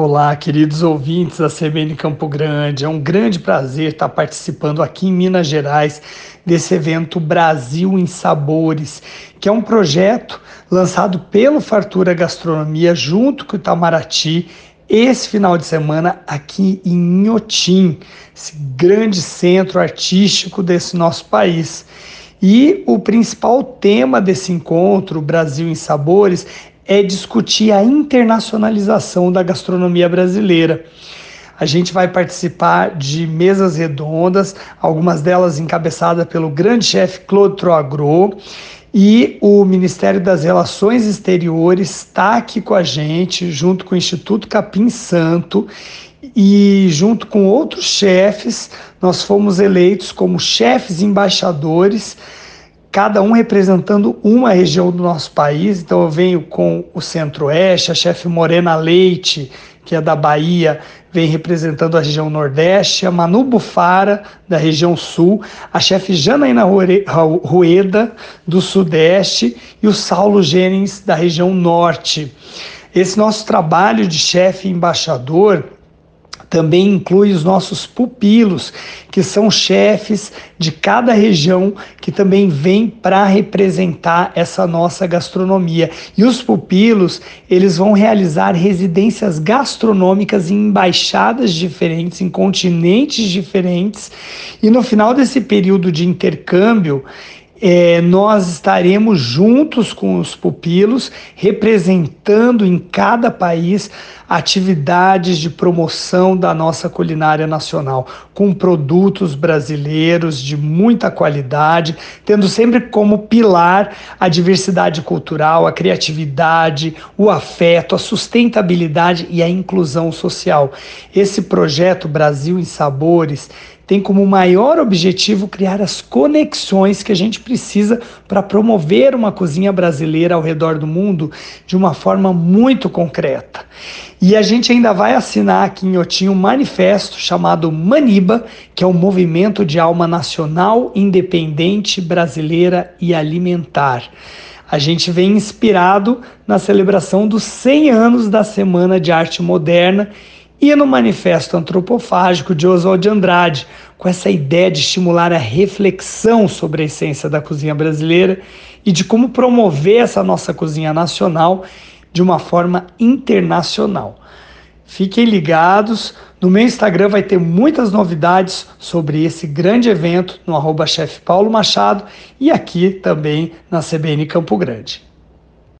Olá, queridos ouvintes da CBN Campo Grande. É um grande prazer estar participando aqui em Minas Gerais desse evento Brasil em Sabores, que é um projeto lançado pelo Fartura Gastronomia junto com o Itamaraty esse final de semana aqui em Inhotim, esse grande centro artístico desse nosso país. E o principal tema desse encontro, Brasil em Sabores, é discutir a internacionalização da gastronomia brasileira. A gente vai participar de mesas redondas, algumas delas encabeçadas pelo grande chefe Claude Troagro, e o Ministério das Relações Exteriores está aqui com a gente, junto com o Instituto Capim Santo, e junto com outros chefes, nós fomos eleitos como chefes embaixadores cada um representando uma região do nosso país. Então eu venho com o Centro-Oeste, a chefe Morena Leite, que é da Bahia, vem representando a região Nordeste, a Manu Bufara, da região Sul, a chefe Janaína Rueda, do Sudeste, e o Saulo Gênens, da região Norte. Esse nosso trabalho de chefe embaixador também inclui os nossos pupilos, que são chefes de cada região que também vêm para representar essa nossa gastronomia. E os pupilos, eles vão realizar residências gastronômicas em embaixadas diferentes, em continentes diferentes. E no final desse período de intercâmbio, é, nós estaremos juntos com os pupilos, representando em cada país atividades de promoção da nossa culinária nacional, com produtos brasileiros de muita qualidade, tendo sempre como pilar a diversidade cultural, a criatividade, o afeto, a sustentabilidade e a inclusão social. Esse projeto Brasil em Sabores tem como maior objetivo criar as conexões que a gente precisa para promover uma cozinha brasileira ao redor do mundo de uma forma muito concreta. E a gente ainda vai assinar aqui em Otim um manifesto chamado Maniba, que é o um movimento de alma nacional, independente, brasileira e alimentar. A gente vem inspirado na celebração dos 100 anos da Semana de Arte Moderna e no Manifesto Antropofágico de Oswald de Andrade, com essa ideia de estimular a reflexão sobre a essência da cozinha brasileira e de como promover essa nossa cozinha nacional de uma forma internacional. Fiquem ligados, no meu Instagram vai ter muitas novidades sobre esse grande evento no arroba Machado e aqui também na CBN Campo Grande.